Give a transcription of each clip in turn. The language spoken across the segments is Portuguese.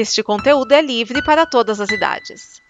Este conteúdo é livre para todas as idades.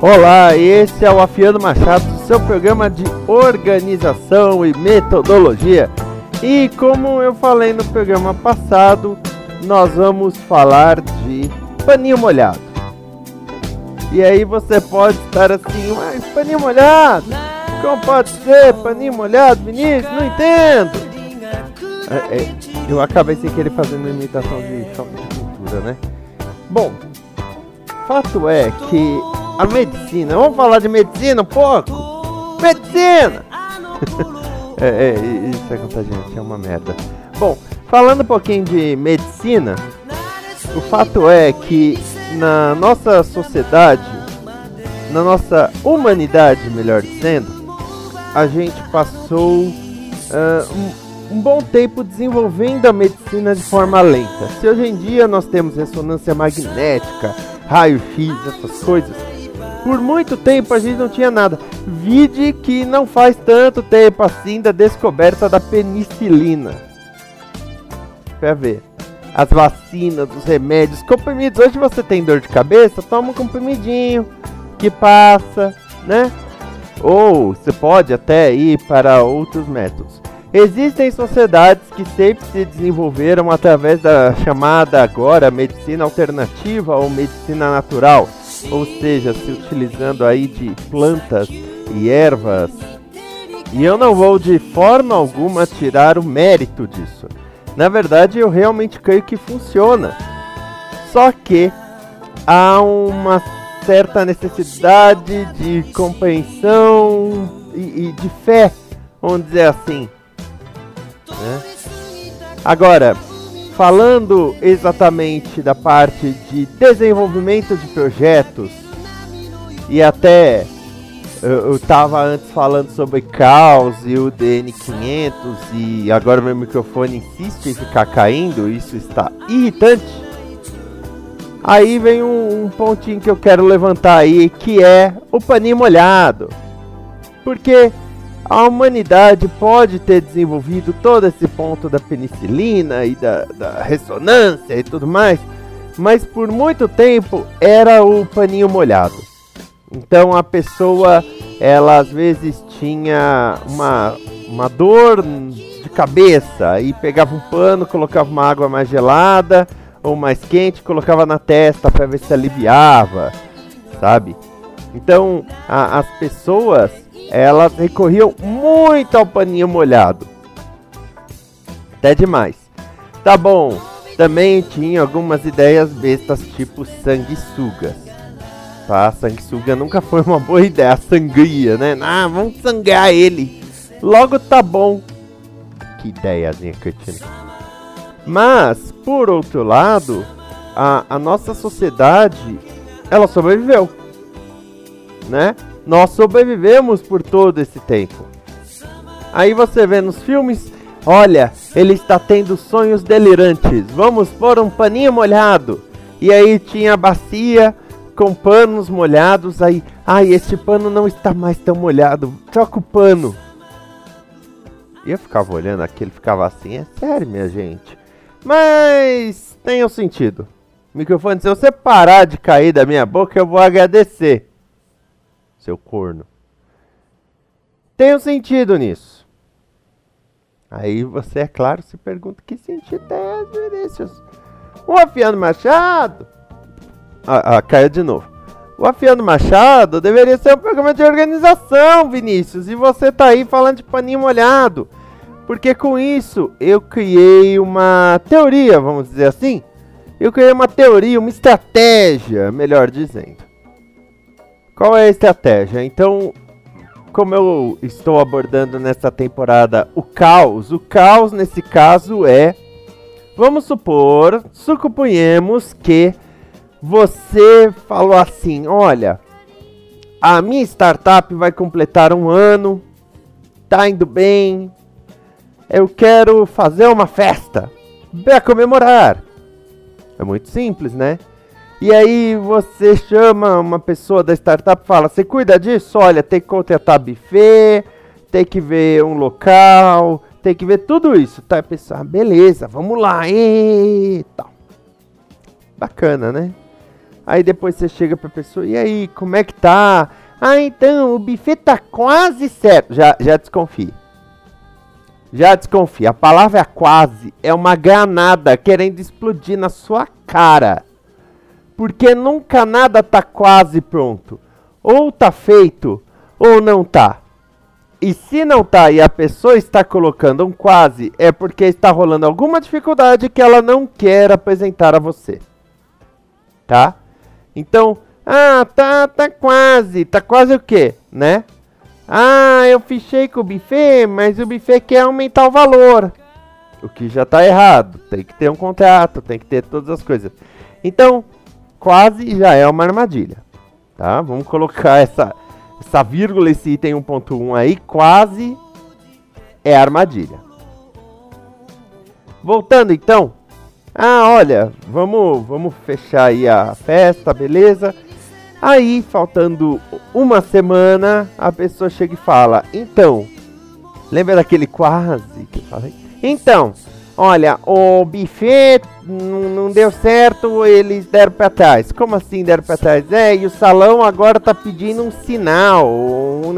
Olá, esse é o Afiano Machado, seu programa de organização e metodologia. E como eu falei no programa passado, nós vamos falar de paninho molhado. E aí você pode estar assim, mas paninho molhado? Como pode ser paninho molhado, Vinícius? Não entendo. É, é, eu acabei sem querer fazendo uma imitação de choque de cultura, né? Bom, fato é que a medicina, vamos falar de medicina um pouco? Medicina! é, é, isso é contagiante, é uma merda. Bom, falando um pouquinho de medicina, o fato é que na nossa sociedade, na nossa humanidade, melhor dizendo, a gente passou uh, um, um, bom tempo desenvolvendo a medicina de forma lenta. Se hoje em dia nós temos ressonância magnética, raio-x, essas coisas, por muito tempo a gente não tinha nada. Vide que não faz tanto tempo assim da descoberta da penicilina. Pra ver as vacinas, os remédios, comprimidos. Hoje você tem dor de cabeça, toma um comprimidinho que passa, né? Ou você pode até ir para outros métodos. Existem sociedades que sempre se desenvolveram através da chamada agora medicina alternativa ou medicina natural, ou seja, se utilizando aí de plantas e ervas. E eu não vou de forma alguma tirar o mérito disso. Na verdade, eu realmente creio que funciona. Só que há uma certa necessidade de compreensão e, e de fé, vamos dizer assim. Né? Agora, falando exatamente da parte de desenvolvimento de projetos e até eu, estava antes falando sobre caos e o DN500 e agora meu microfone insiste em ficar caindo, isso está irritante. Aí vem um, um pontinho que eu quero levantar aí, que é o paninho molhado. Porque a humanidade pode ter desenvolvido todo esse ponto da penicilina e da, da ressonância e tudo mais, mas por muito tempo era o paninho molhado. Então a pessoa, ela às vezes tinha uma, uma dor de cabeça e pegava um pano, colocava uma água mais gelada ou mais quente, colocava na testa para ver se aliviava, sabe? Então a, as pessoas, elas recorriam muito ao paninho molhado. Até demais. Tá bom, também tinha algumas ideias bestas tipo sanguessugas Tá, sanguessuga nunca foi uma boa ideia. Sangria, né? Ah, vamos sangrar ele. Logo tá bom. Que ideiazinha cretina. Mas, por outro lado, a, a nossa sociedade, ela sobreviveu. Né? Nós sobrevivemos por todo esse tempo. Aí você vê nos filmes, olha, ele está tendo sonhos delirantes. Vamos pôr um paninho molhado. E aí tinha a bacia com panos molhados, aí, ai, esse pano não está mais tão molhado, troca o pano. E eu ficava olhando aquilo, ficava assim, é sério, minha gente. Mas tem um sentido. Microfone, se você parar de cair da minha boca, eu vou agradecer. Seu corno. Tem um sentido nisso. Aí você, é claro, se pergunta que sentido é esse, Vinícius? Um afiando machado ah, ah, caiu de novo. O Afiando Machado deveria ser um programa de organização, Vinícius. E você tá aí falando de paninho molhado. Porque com isso eu criei uma teoria, vamos dizer assim. Eu criei uma teoria, uma estratégia, melhor dizendo. Qual é a estratégia? Então, como eu estou abordando nessa temporada o caos, o caos nesse caso é. Vamos supor, suponhamos que você falou assim: olha, a minha startup vai completar um ano, tá indo bem, eu quero fazer uma festa para comemorar. É muito simples, né? E aí você chama uma pessoa da startup e fala, você cuida disso? Olha, tem que contratar buffet, tem que ver um local, tem que ver tudo isso. Tá, a pessoa, ah, beleza, vamos lá, e tal. Bacana, né? Aí depois você chega pra pessoa, e aí, como é que tá? Ah, então, o buffet tá quase certo. Já, já desconfie. Já desconfie. A palavra quase é uma granada querendo explodir na sua cara. Porque nunca nada tá quase pronto. Ou tá feito, ou não tá. E se não tá e a pessoa está colocando um quase, é porque está rolando alguma dificuldade que ela não quer apresentar a você. Tá? Então, ah, tá, tá quase. Tá quase o quê, né? Ah, eu fichei com o buffet, mas o buffet quer aumentar o valor. O que já tá errado. Tem que ter um contrato, tem que ter todas as coisas. Então, quase já é uma armadilha. Tá? Vamos colocar essa, essa vírgula, esse item 1.1 aí, quase é armadilha. Voltando então. Ah, olha, vamos, vamos fechar aí a festa, beleza? Aí, faltando uma semana, a pessoa chega e fala: Então, lembra daquele quase que eu falei? Então, olha, o buffet não deu certo, eles deram pra trás. Como assim deram pra trás? É, e o salão agora tá pedindo um sinal. Um,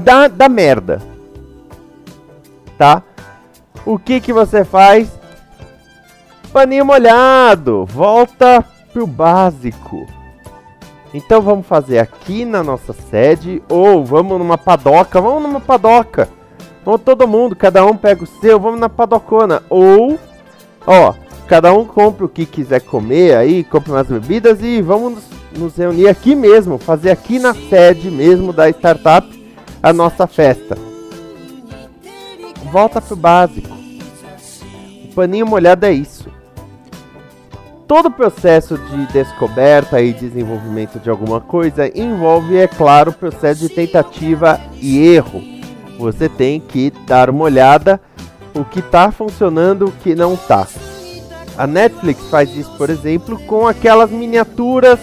dá, dá merda. Tá? O que que você faz? Paninho molhado, volta pro básico então vamos fazer aqui na nossa sede ou vamos numa padoca, vamos numa padoca. Vamos todo mundo, cada um pega o seu, vamos na padocona. Ou, ó, cada um compra o que quiser comer aí, compra umas bebidas e vamos nos, nos reunir aqui mesmo, fazer aqui na sede mesmo da startup a nossa festa. Volta pro básico. O paninho molhado é isso todo o processo de descoberta e desenvolvimento de alguma coisa envolve, é claro, o processo de tentativa e erro. Você tem que dar uma olhada o que está funcionando, o que não está. A Netflix faz isso, por exemplo, com aquelas miniaturas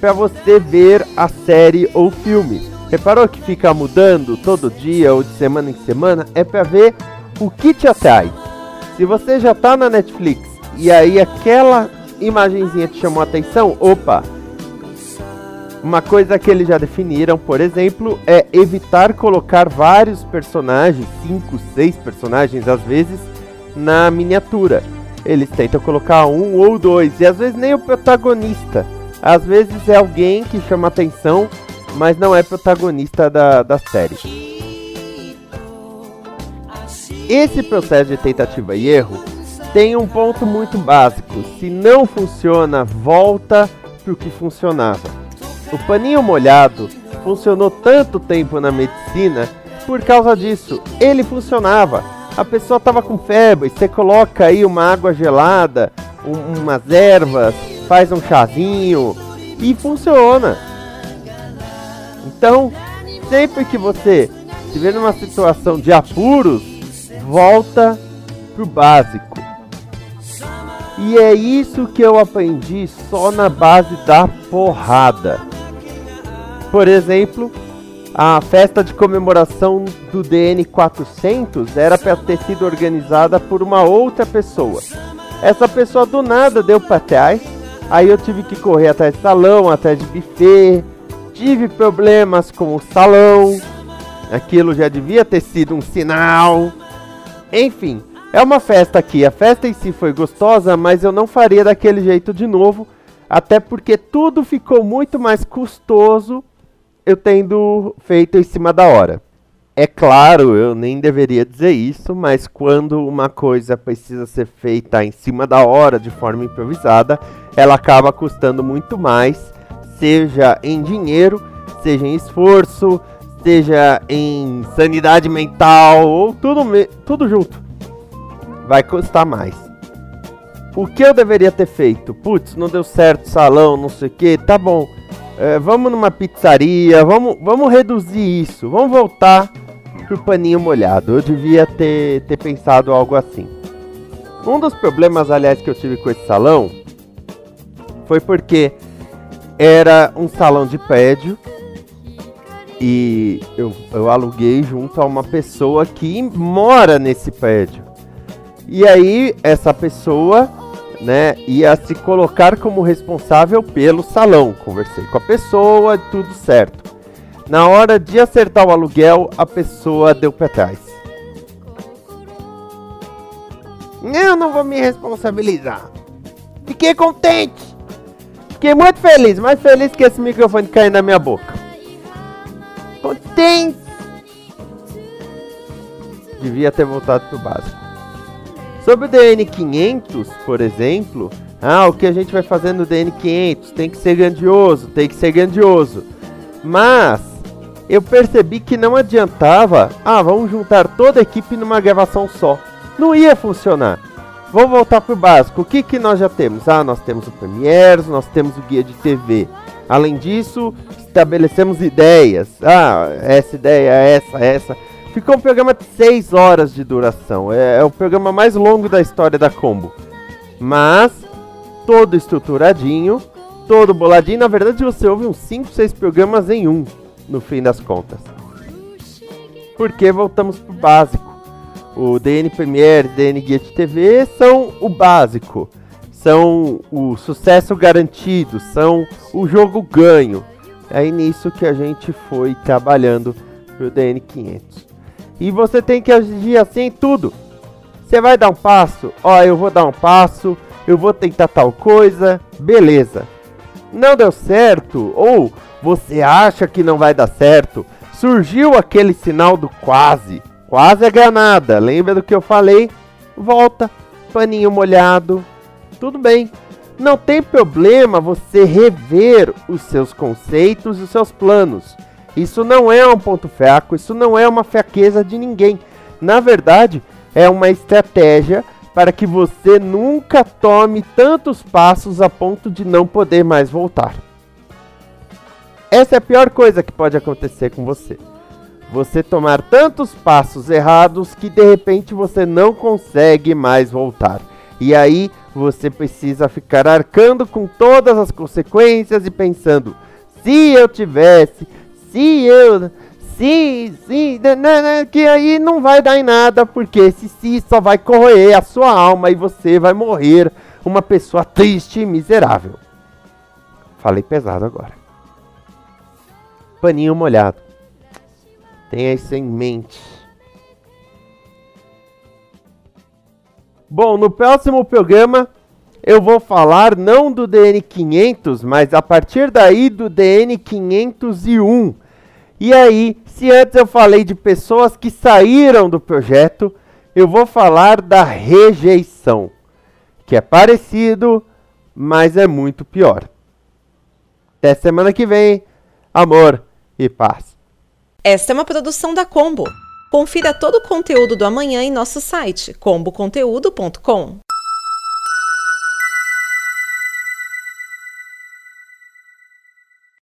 para você ver a série ou filme. Reparou que fica mudando todo dia ou de semana em semana? É para ver o que te atrai. Se você já está na Netflix e aí aquela imagenzinha te chamou a atenção, opa! Uma coisa que eles já definiram, por exemplo, é evitar colocar vários personagens, 5, 6 personagens às vezes, na miniatura. Eles tentam colocar um ou dois, e às vezes nem o protagonista. Às vezes é alguém que chama atenção, mas não é protagonista da, da série. Esse processo de tentativa e erro tem um ponto muito básico. Se não funciona, volta para o que funcionava. O paninho molhado funcionou tanto tempo na medicina por causa disso. Ele funcionava. A pessoa estava com febre, você coloca aí uma água gelada, um, umas ervas, faz um chazinho e funciona. Então, sempre que você estiver numa situação de apuros, volta pro básico. E é isso que eu aprendi só na base da porrada. Por exemplo, a festa de comemoração do DN 400 era para ter sido organizada por uma outra pessoa. Essa pessoa do nada deu para trás, aí eu tive que correr atrás de salão, atrás de buffet, tive problemas com o salão, aquilo já devia ter sido um sinal. Enfim, é uma festa aqui. A festa em si foi gostosa, mas eu não faria daquele jeito de novo. Até porque tudo ficou muito mais custoso eu tendo feito em cima da hora. É claro, eu nem deveria dizer isso, mas quando uma coisa precisa ser feita em cima da hora, de forma improvisada, ela acaba custando muito mais, seja em dinheiro, seja em esforço, seja em sanidade mental, ou tudo, tudo junto vai custar mais. O que eu deveria ter feito? Putz, não deu certo salão, não sei o que, tá bom. É, vamos numa pizzaria, vamos, vamos reduzir isso, vamos voltar pro paninho molhado. Eu devia ter, ter pensado algo assim. Um dos problemas, aliás, que eu tive com esse salão foi porque era um salão de prédio e eu, eu aluguei junto a uma pessoa que mora nesse prédio. E aí essa pessoa, né, ia se colocar como responsável pelo salão. Conversei com a pessoa, tudo certo. Na hora de acertar o aluguel, a pessoa deu para trás. Eu não vou me responsabilizar. Fiquei contente. Fiquei muito feliz, mais feliz que esse microfone cair na minha boca. Contente. Devia ter voltado pro básico. Sobre o DN500, por exemplo, ah, o que a gente vai fazer no DN500 tem que ser grandioso, tem que ser grandioso. Mas eu percebi que não adiantava, ah, vamos juntar toda a equipe numa gravação só. Não ia funcionar. Vamos voltar pro básico. O que, que nós já temos? Ah, nós temos o Premiere, nós temos o guia de TV. Além disso, estabelecemos ideias. Ah, essa ideia, essa, essa. Ficou um programa de 6 horas de duração. É, é o programa mais longo da história da Combo. Mas, todo estruturadinho, todo boladinho. Na verdade, você ouve uns 5, 6 programas em um, no fim das contas. Porque voltamos pro básico. O DN Premiere, DN Guia TV são o básico, são o sucesso garantido, são o jogo ganho. É nisso que a gente foi trabalhando pro DN 500. E você tem que agir assim em tudo. Você vai dar um passo, ó, eu vou dar um passo, eu vou tentar tal coisa, beleza. Não deu certo, ou você acha que não vai dar certo, surgiu aquele sinal do quase Quase a granada. Lembra do que eu falei? Volta, paninho molhado. Tudo bem. Não tem problema você rever os seus conceitos e os seus planos. Isso não é um ponto fraco, isso não é uma fraqueza de ninguém. Na verdade, é uma estratégia para que você nunca tome tantos passos a ponto de não poder mais voltar. Essa é a pior coisa que pode acontecer com você você tomar tantos passos errados que de repente você não consegue mais voltar. E aí você precisa ficar arcando com todas as consequências e pensando: se eu tivesse, se eu. Se, se, né, né, né, que aí não vai dar em nada, porque esse se só vai corroer a sua alma e você vai morrer uma pessoa triste e miserável. Falei pesado agora. Paninho molhado. Tenha isso em mente. Bom, no próximo programa eu vou falar não do DN500, mas a partir daí do DN501. E aí, se antes eu falei de pessoas que saíram do projeto, eu vou falar da rejeição, que é parecido, mas é muito pior. Até semana que vem, amor e paz. Esta é uma produção da Combo. Confira todo o conteúdo do amanhã em nosso site comboconteúdo.com.